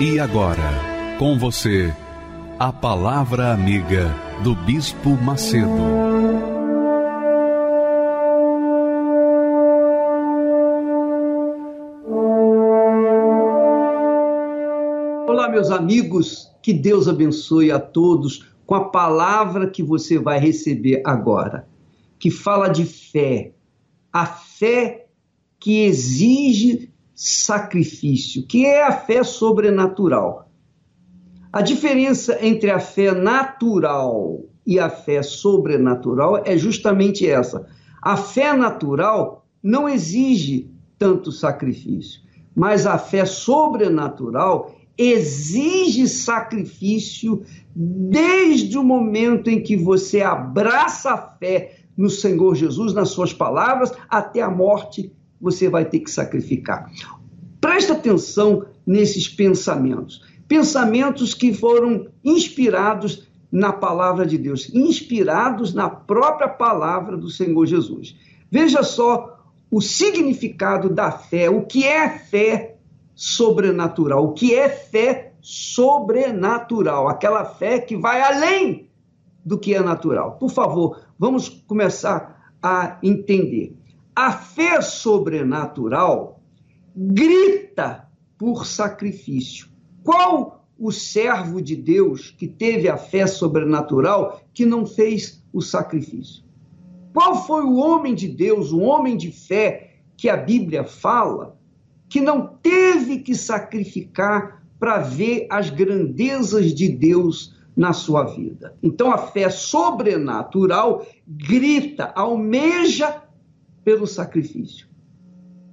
E agora, com você, a Palavra Amiga do Bispo Macedo. Olá, meus amigos, que Deus abençoe a todos com a palavra que você vai receber agora, que fala de fé, a fé que exige sacrifício, que é a fé sobrenatural. A diferença entre a fé natural e a fé sobrenatural é justamente essa. A fé natural não exige tanto sacrifício, mas a fé sobrenatural exige sacrifício desde o momento em que você abraça a fé no Senhor Jesus, nas suas palavras, até a morte você vai ter que sacrificar. Presta atenção nesses pensamentos. Pensamentos que foram inspirados na palavra de Deus, inspirados na própria palavra do Senhor Jesus. Veja só o significado da fé, o que é fé sobrenatural, o que é fé sobrenatural, aquela fé que vai além do que é natural. Por favor, vamos começar a entender. A fé sobrenatural grita por sacrifício. Qual o servo de Deus que teve a fé sobrenatural que não fez o sacrifício? Qual foi o homem de Deus, o homem de fé que a Bíblia fala que não teve que sacrificar para ver as grandezas de Deus na sua vida? Então a fé sobrenatural grita, almeja pelo sacrifício.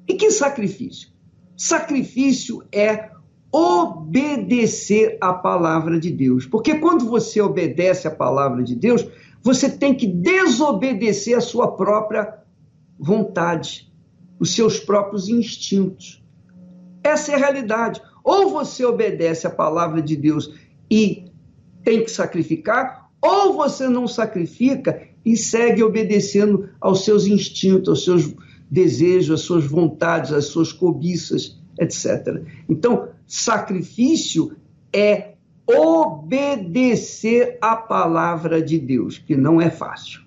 E que sacrifício? Sacrifício é obedecer à palavra de Deus. Porque quando você obedece à palavra de Deus, você tem que desobedecer a sua própria vontade, os seus próprios instintos. Essa é a realidade. Ou você obedece à palavra de Deus e tem que sacrificar, ou você não sacrifica e segue obedecendo aos seus instintos, aos seus desejos, às suas vontades, às suas cobiças, etc. Então, sacrifício é obedecer à palavra de Deus, que não é fácil.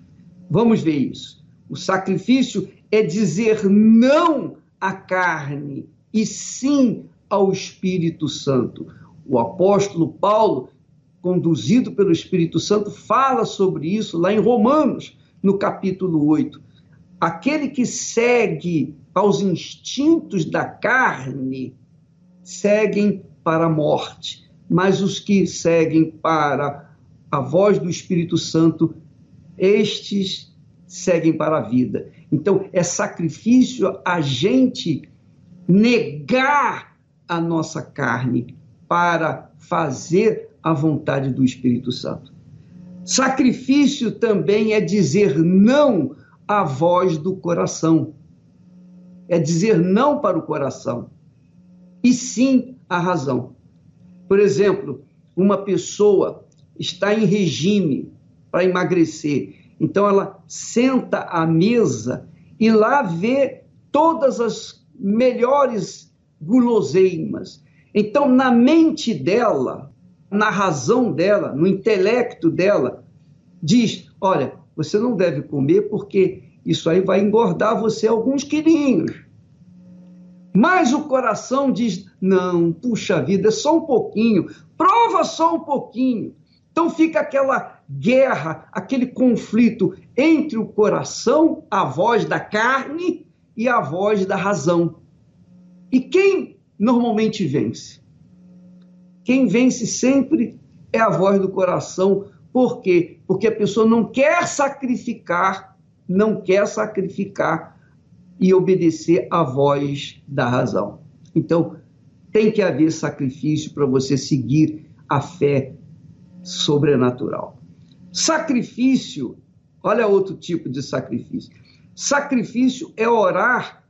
Vamos ver isso. O sacrifício é dizer não à carne e sim ao Espírito Santo. O apóstolo Paulo conduzido pelo Espírito Santo, fala sobre isso lá em Romanos, no capítulo 8. Aquele que segue aos instintos da carne, seguem para a morte, mas os que seguem para a voz do Espírito Santo, estes seguem para a vida. Então, é sacrifício a gente negar a nossa carne para fazer a vontade do Espírito Santo. Sacrifício também é dizer não à voz do coração. É dizer não para o coração e sim à razão. Por exemplo, uma pessoa está em regime para emagrecer, então ela senta à mesa e lá vê todas as melhores guloseimas. Então, na mente dela, na razão dela, no intelecto dela, diz: olha, você não deve comer porque isso aí vai engordar você alguns quilinhos. Mas o coração diz: não, puxa vida, é só um pouquinho, prova só um pouquinho. Então fica aquela guerra, aquele conflito entre o coração, a voz da carne, e a voz da razão. E quem normalmente vence? Quem vence sempre é a voz do coração. Por quê? Porque a pessoa não quer sacrificar, não quer sacrificar e obedecer à voz da razão. Então, tem que haver sacrifício para você seguir a fé sobrenatural. Sacrifício, olha outro tipo de sacrifício. Sacrifício é orar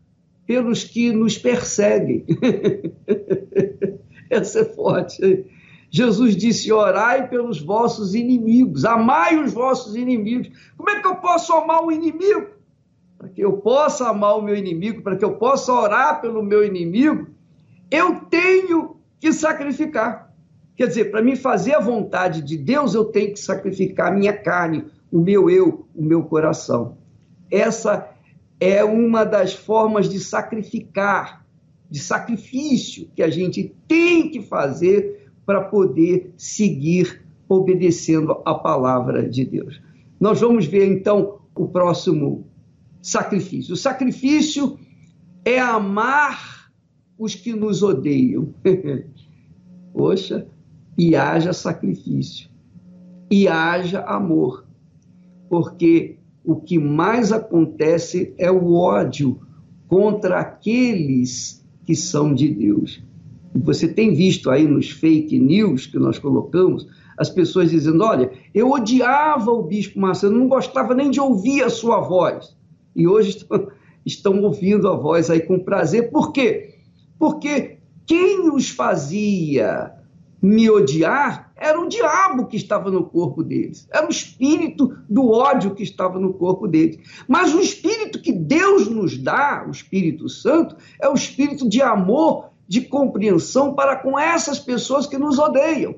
pelos que nos perseguem. Essa é forte. Jesus disse: Orai pelos vossos inimigos, amai os vossos inimigos. Como é que eu posso amar o inimigo? Para que eu possa amar o meu inimigo, para que eu possa orar pelo meu inimigo, eu tenho que sacrificar. Quer dizer, para mim fazer a vontade de Deus, eu tenho que sacrificar a minha carne, o meu eu, o meu coração. Essa é uma das formas de sacrificar, de sacrifício que a gente tem que fazer para poder seguir obedecendo a palavra de Deus. Nós vamos ver então o próximo sacrifício. O sacrifício é amar os que nos odeiam. Poxa, e haja sacrifício, e haja amor, porque o que mais acontece é o ódio contra aqueles que são de Deus. Você tem visto aí nos fake news que nós colocamos, as pessoas dizendo: olha, eu odiava o bispo Marcelo, não gostava nem de ouvir a sua voz. E hoje estão, estão ouvindo a voz aí com prazer. Por quê? Porque quem os fazia me odiar era o diabo que estava no corpo deles, era o espírito do ódio que estava no corpo deles. Mas o espírito que Deus nos dá, o Espírito Santo, é o espírito de amor, de compreensão para com essas pessoas que nos odeiam.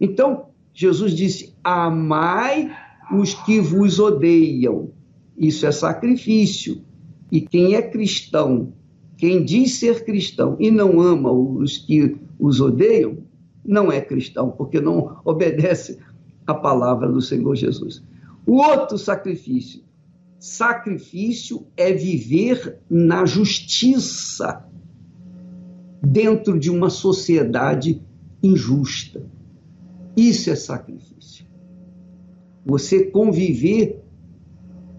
Então, Jesus disse: Amai os que vos odeiam. Isso é sacrifício. E quem é cristão, quem diz ser cristão e não ama os que os odeiam, não é cristão, porque não obedece à palavra do Senhor Jesus. O outro sacrifício. Sacrifício é viver na justiça dentro de uma sociedade injusta. Isso é sacrifício. Você conviver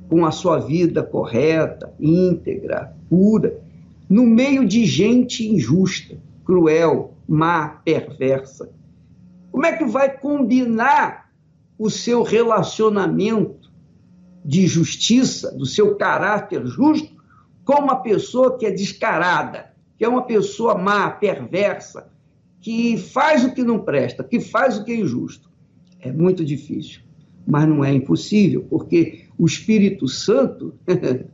com a sua vida correta, íntegra, pura, no meio de gente injusta, cruel, má, perversa. Como é que vai combinar o seu relacionamento de justiça, do seu caráter justo, com uma pessoa que é descarada, que é uma pessoa má, perversa, que faz o que não presta, que faz o que é injusto? É muito difícil, mas não é impossível, porque o Espírito Santo,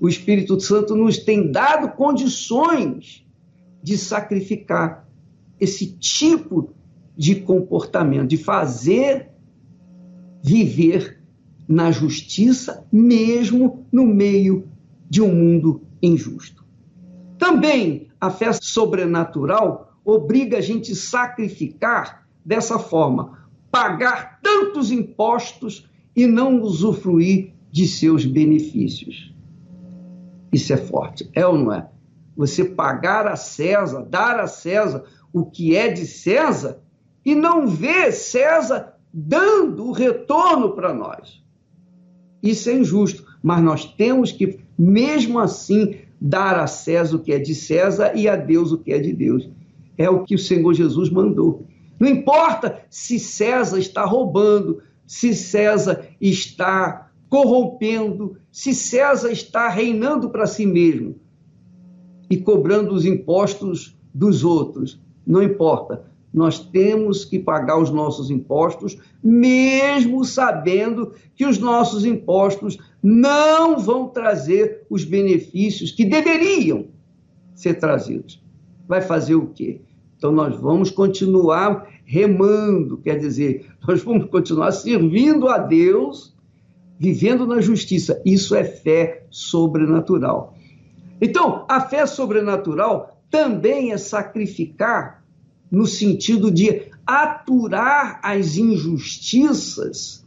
o Espírito Santo nos tem dado condições de sacrificar esse tipo de comportamento, de fazer viver na justiça, mesmo no meio de um mundo injusto. Também a fé sobrenatural obriga a gente a sacrificar dessa forma, pagar tantos impostos e não usufruir de seus benefícios. Isso é forte, é ou não é? Você pagar a César, dar a César o que é de César e não vê César dando o retorno para nós. Isso é injusto, mas nós temos que, mesmo assim, dar a César o que é de César e a Deus o que é de Deus. É o que o Senhor Jesus mandou. Não importa se César está roubando, se César está corrompendo, se César está reinando para si mesmo e cobrando os impostos dos outros não importa. Nós temos que pagar os nossos impostos, mesmo sabendo que os nossos impostos não vão trazer os benefícios que deveriam ser trazidos. Vai fazer o quê? Então, nós vamos continuar remando, quer dizer, nós vamos continuar servindo a Deus, vivendo na justiça. Isso é fé sobrenatural. Então, a fé sobrenatural também é sacrificar no sentido de aturar as injustiças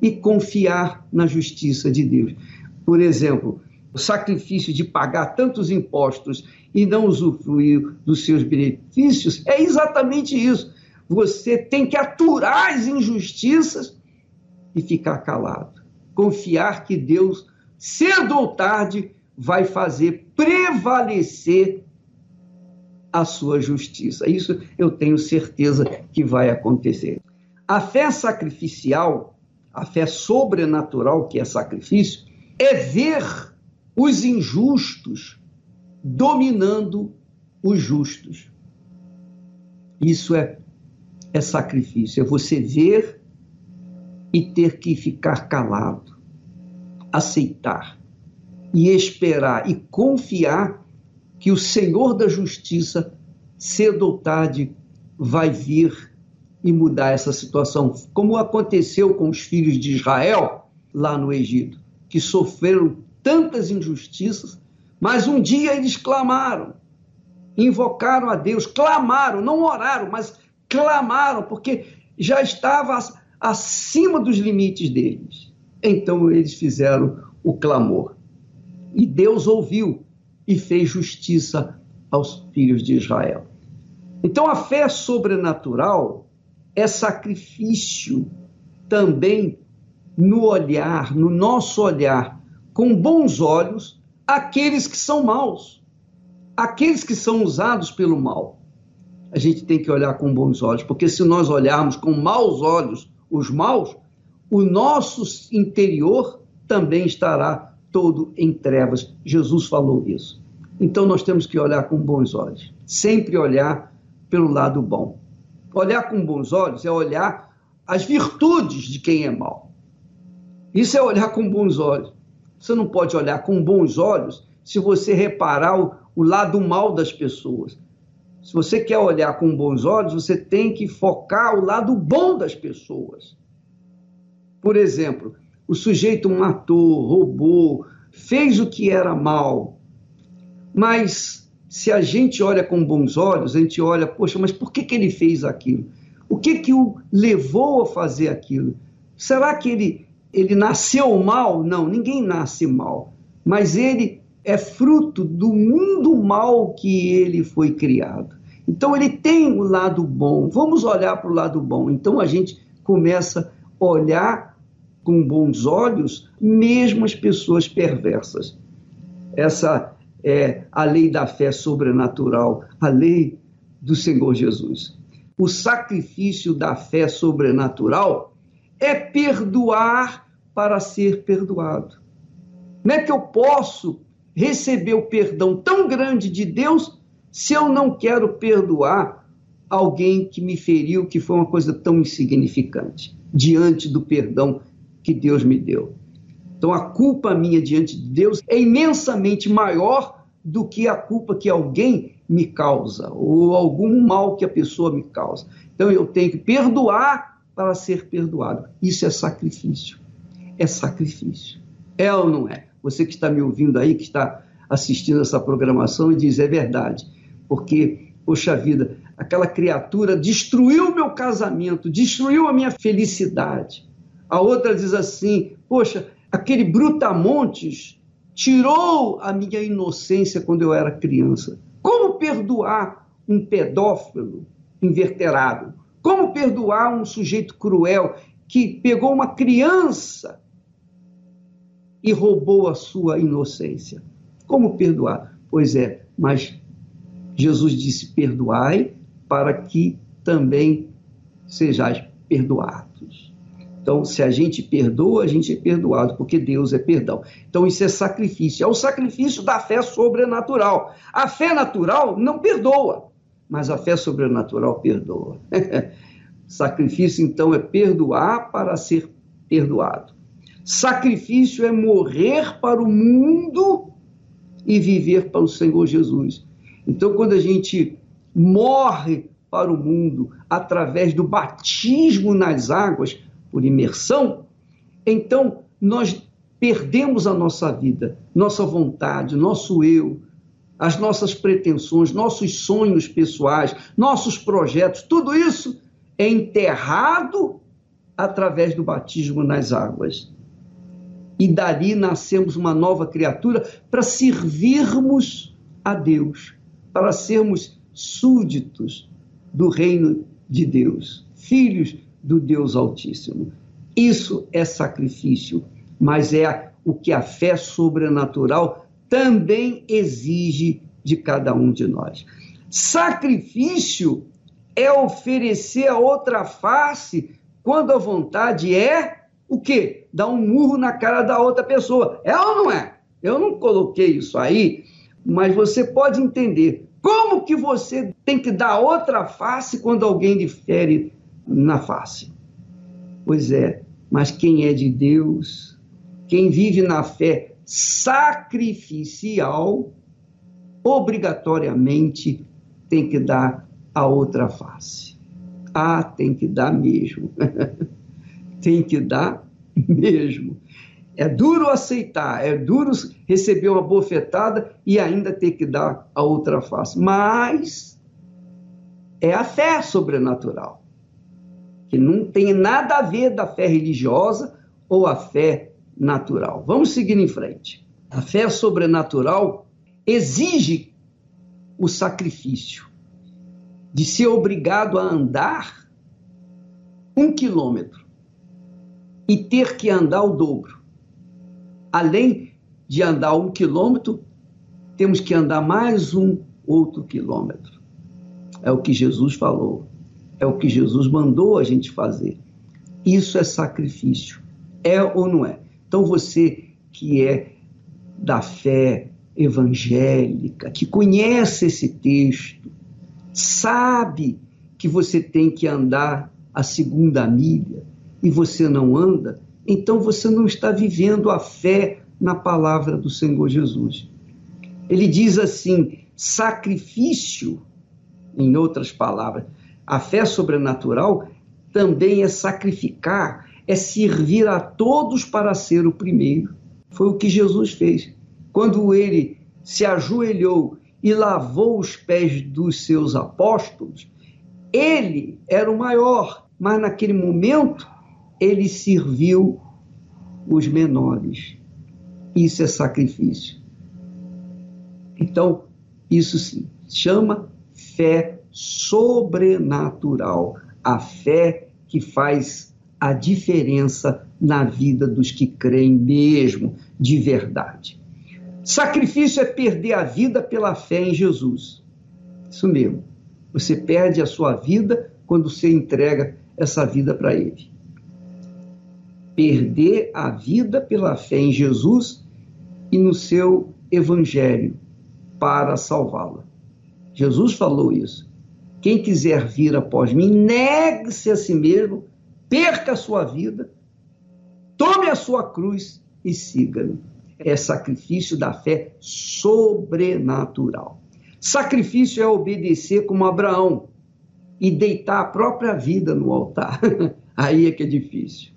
e confiar na justiça de Deus. Por exemplo, o sacrifício de pagar tantos impostos e não usufruir dos seus benefícios é exatamente isso. Você tem que aturar as injustiças e ficar calado. Confiar que Deus, cedo ou tarde, vai fazer prevalecer a sua justiça. Isso eu tenho certeza que vai acontecer. A fé sacrificial, a fé sobrenatural, que é sacrifício, é ver os injustos dominando os justos. Isso é, é sacrifício, é você ver e ter que ficar calado, aceitar e esperar e confiar que o Senhor da justiça, cedo ou tarde, vai vir e mudar essa situação, como aconteceu com os filhos de Israel lá no Egito, que sofreram tantas injustiças, mas um dia eles clamaram, invocaram a Deus, clamaram, não oraram, mas clamaram, porque já estava acima dos limites deles. Então eles fizeram o clamor. E Deus ouviu e fez justiça aos filhos de Israel. Então a fé sobrenatural é sacrifício também no olhar, no nosso olhar, com bons olhos, aqueles que são maus, aqueles que são usados pelo mal. A gente tem que olhar com bons olhos, porque se nós olharmos com maus olhos os maus, o nosso interior também estará todo em trevas. Jesus falou isso. Então nós temos que olhar com bons olhos, sempre olhar pelo lado bom. Olhar com bons olhos é olhar as virtudes de quem é mau. Isso é olhar com bons olhos. Você não pode olhar com bons olhos se você reparar o, o lado mal das pessoas. Se você quer olhar com bons olhos, você tem que focar o lado bom das pessoas. Por exemplo, o sujeito matou, roubou, fez o que era mal. Mas se a gente olha com bons olhos, a gente olha, poxa, mas por que, que ele fez aquilo? O que, que o levou a fazer aquilo? Será que ele, ele nasceu mal? Não, ninguém nasce mal. Mas ele é fruto do mundo mal que ele foi criado. Então ele tem o lado bom. Vamos olhar para o lado bom. Então a gente começa a olhar com bons olhos, mesmo as pessoas perversas. Essa é a lei da fé sobrenatural, a lei do Senhor Jesus. O sacrifício da fé sobrenatural é perdoar para ser perdoado. Como é que eu posso receber o perdão tão grande de Deus se eu não quero perdoar alguém que me feriu, que foi uma coisa tão insignificante, diante do perdão que Deus me deu. Então a culpa minha diante de Deus é imensamente maior do que a culpa que alguém me causa ou algum mal que a pessoa me causa. Então eu tenho que perdoar para ser perdoado. Isso é sacrifício. É sacrifício. É ou não é? Você que está me ouvindo aí, que está assistindo essa programação e diz: é verdade, porque, poxa vida, aquela criatura destruiu meu casamento, destruiu a minha felicidade. A outra diz assim: Poxa, aquele brutamontes tirou a minha inocência quando eu era criança. Como perdoar um pedófilo inverterado? Como perdoar um sujeito cruel que pegou uma criança e roubou a sua inocência? Como perdoar? Pois é, mas Jesus disse: perdoai para que também sejais perdoados. Então, se a gente perdoa, a gente é perdoado, porque Deus é perdão. Então, isso é sacrifício. É o sacrifício da fé sobrenatural. A fé natural não perdoa, mas a fé sobrenatural perdoa. sacrifício, então, é perdoar para ser perdoado. Sacrifício é morrer para o mundo e viver para o Senhor Jesus. Então, quando a gente morre para o mundo através do batismo nas águas, por imersão, então nós perdemos a nossa vida, nossa vontade, nosso eu, as nossas pretensões, nossos sonhos pessoais, nossos projetos, tudo isso é enterrado através do batismo nas águas. E dali nascemos uma nova criatura para servirmos a Deus, para sermos súditos do reino de Deus, filhos do Deus Altíssimo. Isso é sacrifício, mas é o que a fé sobrenatural também exige de cada um de nós. Sacrifício é oferecer a outra face quando a vontade é o quê? Dar um murro na cara da outra pessoa. É ou não é? Eu não coloquei isso aí, mas você pode entender como que você tem que dar outra face quando alguém lhe fere na face. Pois é, mas quem é de Deus, quem vive na fé sacrificial, obrigatoriamente tem que dar a outra face. Ah, tem que dar mesmo. tem que dar mesmo. É duro aceitar, é duro receber uma bofetada e ainda ter que dar a outra face. Mas é a fé sobrenatural, que não tem nada a ver da fé religiosa ou a fé natural. Vamos seguir em frente. A fé sobrenatural exige o sacrifício de ser obrigado a andar um quilômetro e ter que andar o dobro. Além de andar um quilômetro, temos que andar mais um outro quilômetro. É o que Jesus falou, é o que Jesus mandou a gente fazer. Isso é sacrifício, é ou não é? Então você que é da fé evangélica, que conhece esse texto, sabe que você tem que andar a segunda milha e você não anda, então você não está vivendo a fé na palavra do Senhor Jesus. Ele diz assim: sacrifício, em outras palavras, a fé sobrenatural também é sacrificar, é servir a todos para ser o primeiro. Foi o que Jesus fez. Quando ele se ajoelhou e lavou os pés dos seus apóstolos, ele era o maior, mas naquele momento ele serviu os menores. Isso é sacrifício. Então, isso se chama fé sobrenatural, a fé que faz a diferença na vida dos que creem mesmo, de verdade. Sacrifício é perder a vida pela fé em Jesus. Isso mesmo. Você perde a sua vida quando você entrega essa vida para Ele perder a vida pela fé em Jesus e no seu evangelho para salvá-la. Jesus falou isso. Quem quiser vir após mim, negue-se a si mesmo, perca a sua vida, tome a sua cruz e siga-me. É sacrifício da fé sobrenatural. Sacrifício é obedecer como Abraão e deitar a própria vida no altar. Aí é que é difícil.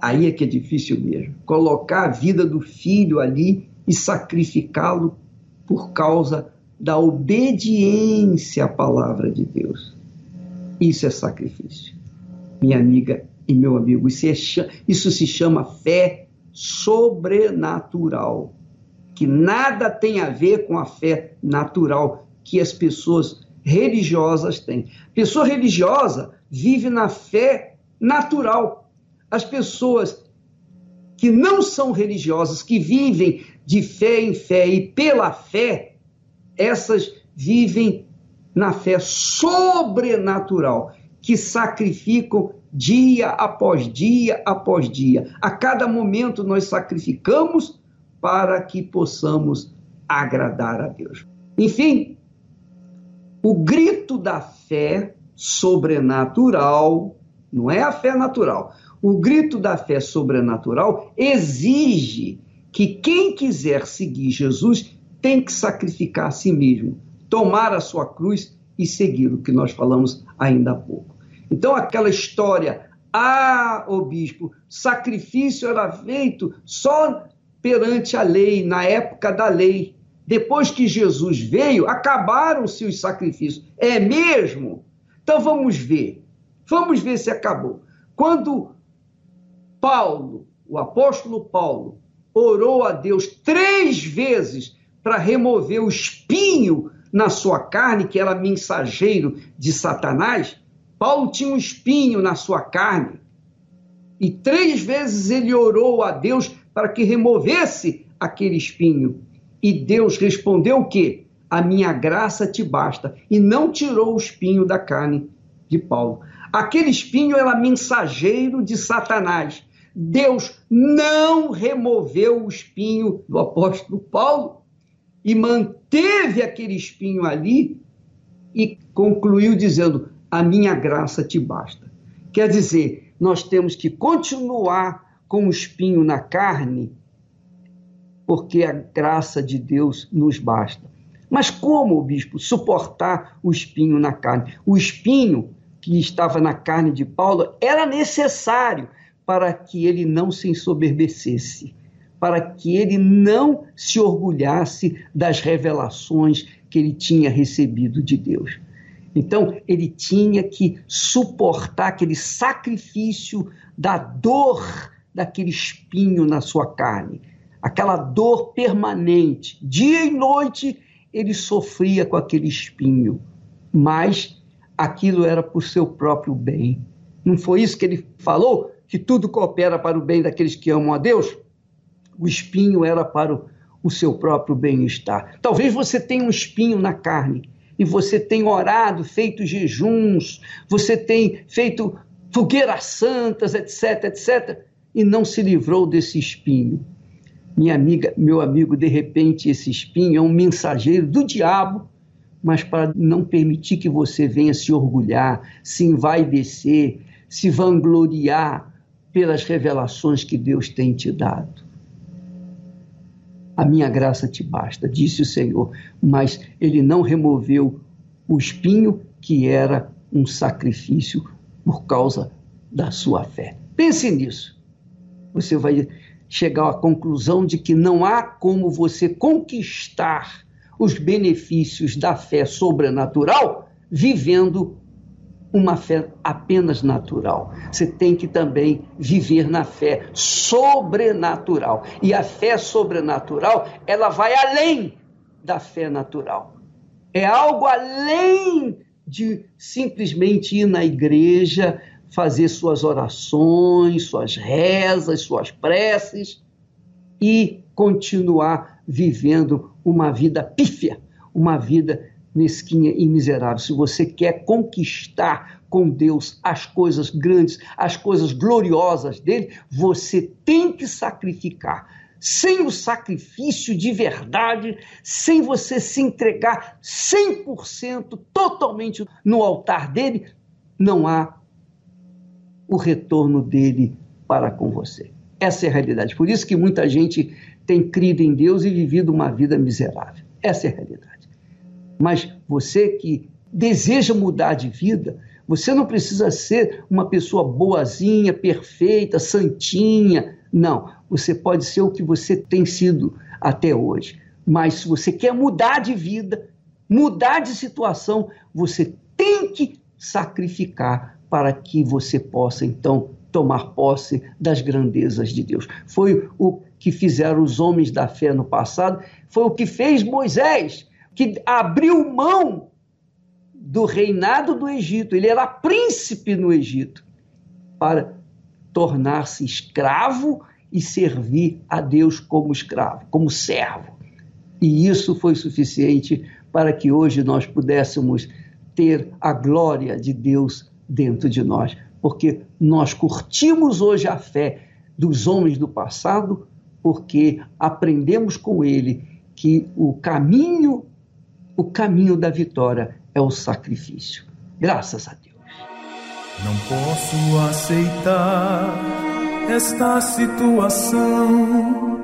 Aí é que é difícil mesmo. Colocar a vida do filho ali e sacrificá-lo por causa da obediência à palavra de Deus. Isso é sacrifício. Minha amiga e meu amigo, isso, é, isso se chama fé sobrenatural, que nada tem a ver com a fé natural que as pessoas religiosas têm. Pessoa religiosa vive na fé natural, as pessoas que não são religiosas, que vivem de fé em fé e pela fé, essas vivem na fé sobrenatural, que sacrificam dia após dia após dia. A cada momento nós sacrificamos para que possamos agradar a Deus. Enfim, o grito da fé sobrenatural não é a fé natural. O grito da fé sobrenatural exige que quem quiser seguir Jesus tem que sacrificar a si mesmo, tomar a sua cruz e segui-lo, que nós falamos ainda há pouco. Então, aquela história, ah, o bispo, sacrifício era feito só perante a lei, na época da lei. Depois que Jesus veio, acabaram-se os sacrifícios. É mesmo? Então vamos ver. Vamos ver se acabou. Quando Paulo, o apóstolo Paulo, orou a Deus três vezes para remover o espinho na sua carne, que era mensageiro de Satanás. Paulo tinha um espinho na sua carne. E três vezes ele orou a Deus para que removesse aquele espinho. E Deus respondeu o quê? a minha graça te basta, e não tirou o espinho da carne de Paulo. Aquele espinho era mensageiro de Satanás. Deus não removeu o espinho do apóstolo Paulo e manteve aquele espinho ali e concluiu dizendo: A minha graça te basta. Quer dizer, nós temos que continuar com o espinho na carne, porque a graça de Deus nos basta. Mas como, bispo, suportar o espinho na carne? O espinho que estava na carne de Paulo era necessário para que ele não se ensoberbecesse, para que ele não se orgulhasse das revelações que ele tinha recebido de Deus. Então, ele tinha que suportar aquele sacrifício da dor daquele espinho na sua carne, aquela dor permanente. Dia e noite ele sofria com aquele espinho, mas aquilo era por seu próprio bem. Não foi isso que ele falou? Que tudo coopera para o bem daqueles que amam a Deus? O espinho era para o, o seu próprio bem-estar. Talvez você tenha um espinho na carne e você tem orado, feito jejuns, você tem feito fogueiras santas, etc, etc, e não se livrou desse espinho minha amiga, meu amigo, de repente esse espinho é um mensageiro do diabo, mas para não permitir que você venha se orgulhar, se envaidecer, se vangloriar pelas revelações que Deus tem te dado. A minha graça te basta, disse o Senhor, mas ele não removeu o espinho que era um sacrifício por causa da sua fé. Pense nisso. Você vai chegar à conclusão de que não há como você conquistar os benefícios da fé sobrenatural vivendo uma fé apenas natural. Você tem que também viver na fé sobrenatural. E a fé sobrenatural, ela vai além da fé natural. É algo além de simplesmente ir na igreja, fazer suas orações, suas rezas, suas preces e continuar vivendo uma vida pífia, uma vida mesquinha e miserável. Se você quer conquistar com Deus as coisas grandes, as coisas gloriosas dele, você tem que sacrificar. Sem o sacrifício de verdade, sem você se entregar 100% totalmente no altar dele, não há o retorno dele para com você. Essa é a realidade. Por isso que muita gente tem crido em Deus e vivido uma vida miserável. Essa é a realidade. Mas você que deseja mudar de vida, você não precisa ser uma pessoa boazinha, perfeita, santinha. Não. Você pode ser o que você tem sido até hoje. Mas se você quer mudar de vida, mudar de situação, você tem que sacrificar para que você possa então tomar posse das grandezas de Deus. Foi o que fizeram os homens da fé no passado, foi o que fez Moisés, que abriu mão do reinado do Egito. Ele era príncipe no Egito para tornar-se escravo e servir a Deus como escravo, como servo. E isso foi suficiente para que hoje nós pudéssemos ter a glória de Deus dentro de nós, porque nós curtimos hoje a fé dos homens do passado, porque aprendemos com ele que o caminho, o caminho da vitória é o sacrifício. Graças a Deus. Não posso aceitar esta situação.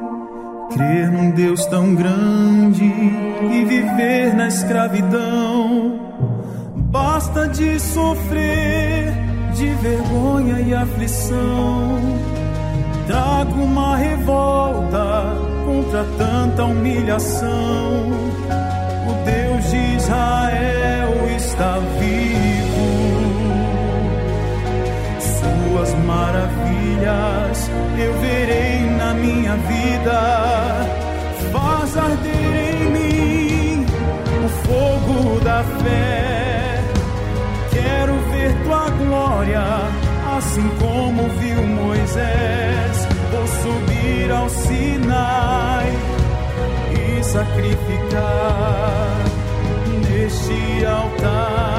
Crer num Deus tão grande e viver na escravidão Basta de sofrer, de vergonha e aflição. Trago uma revolta contra tanta humilhação. O Deus de Israel está vivo. Suas maravilhas eu verei na minha vida. Faz arder em mim o fogo da fé quero ver tua glória, assim como viu Moisés. Vou subir ao Sinai sacrificar neste altar.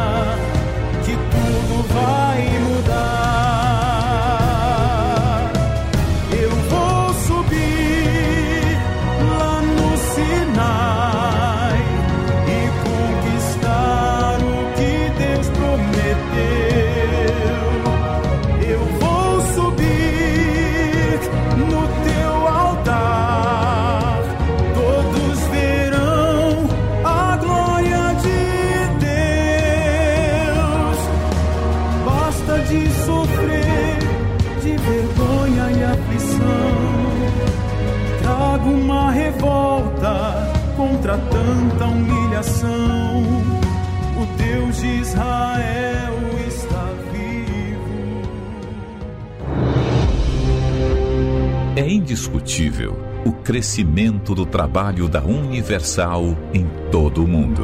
Indiscutível o crescimento do trabalho da Universal em todo o mundo.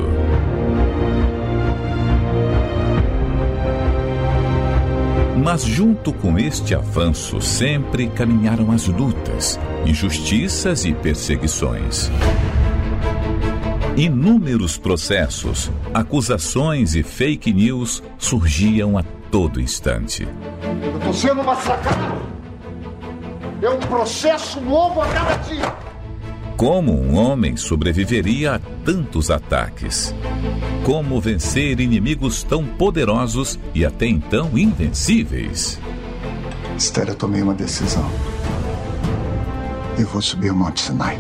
Mas, junto com este avanço, sempre caminharam as lutas, injustiças e perseguições. Inúmeros processos, acusações e fake news surgiam a todo instante. Eu tô sendo massacrado. É um processo novo a cada dia. Como um homem sobreviveria a tantos ataques? Como vencer inimigos tão poderosos e até então invencíveis? Esther, eu tomei uma decisão. Eu vou subir o Monte Sinai.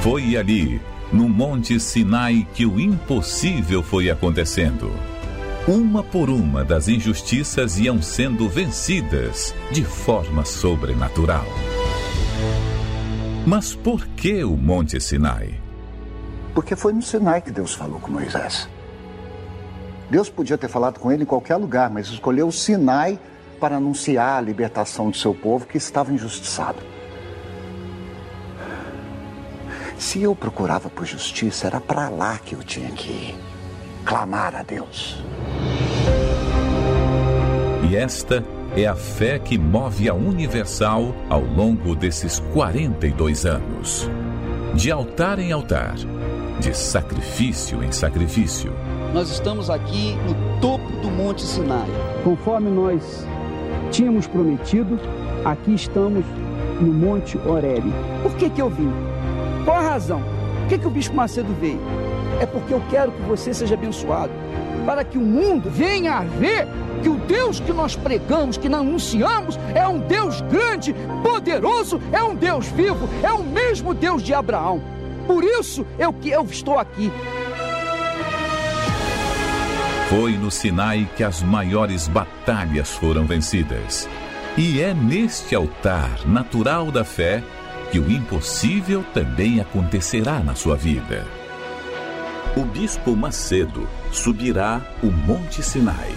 Foi ali, no Monte Sinai, que o impossível foi acontecendo. Uma por uma das injustiças iam sendo vencidas de forma sobrenatural. Mas por que o Monte Sinai? Porque foi no Sinai que Deus falou com Moisés. Deus podia ter falado com ele em qualquer lugar, mas escolheu o Sinai para anunciar a libertação do seu povo que estava injustiçado. Se eu procurava por justiça, era para lá que eu tinha que ir. Clamar a Deus. E esta é a fé que move a Universal ao longo desses 42 anos. De altar em altar, de sacrifício em sacrifício, Nós estamos aqui no topo do Monte Sinai. Conforme nós tínhamos prometido, aqui estamos no Monte Horebe. Por que, que eu vim? Qual a razão? Por que, que o Bispo Macedo veio? É porque eu quero que você seja abençoado. Para que o mundo venha a ver que o Deus que nós pregamos, que nós anunciamos, é um Deus grande, poderoso, é um Deus vivo, é o mesmo Deus de Abraão. Por isso eu que eu estou aqui. Foi no Sinai que as maiores batalhas foram vencidas. E é neste altar natural da fé que o impossível também acontecerá na sua vida. O bispo Macedo subirá o Monte Sinai,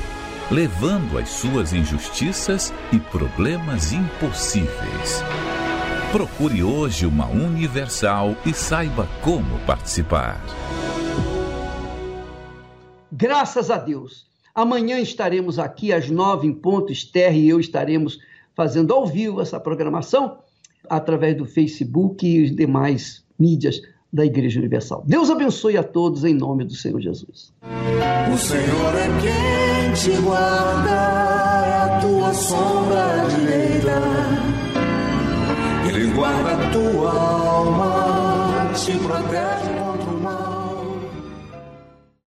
levando as suas injustiças e problemas impossíveis. Procure hoje uma Universal e saiba como participar. Graças a Deus. Amanhã estaremos aqui às nove em ponto. Esther e eu estaremos fazendo ao vivo essa programação através do Facebook e os demais mídias da Igreja Universal. Deus abençoe a todos em nome do Senhor Jesus. O Senhor é quem te guarda, a tua sombra direita. Ele guarda a tua alma, te protege.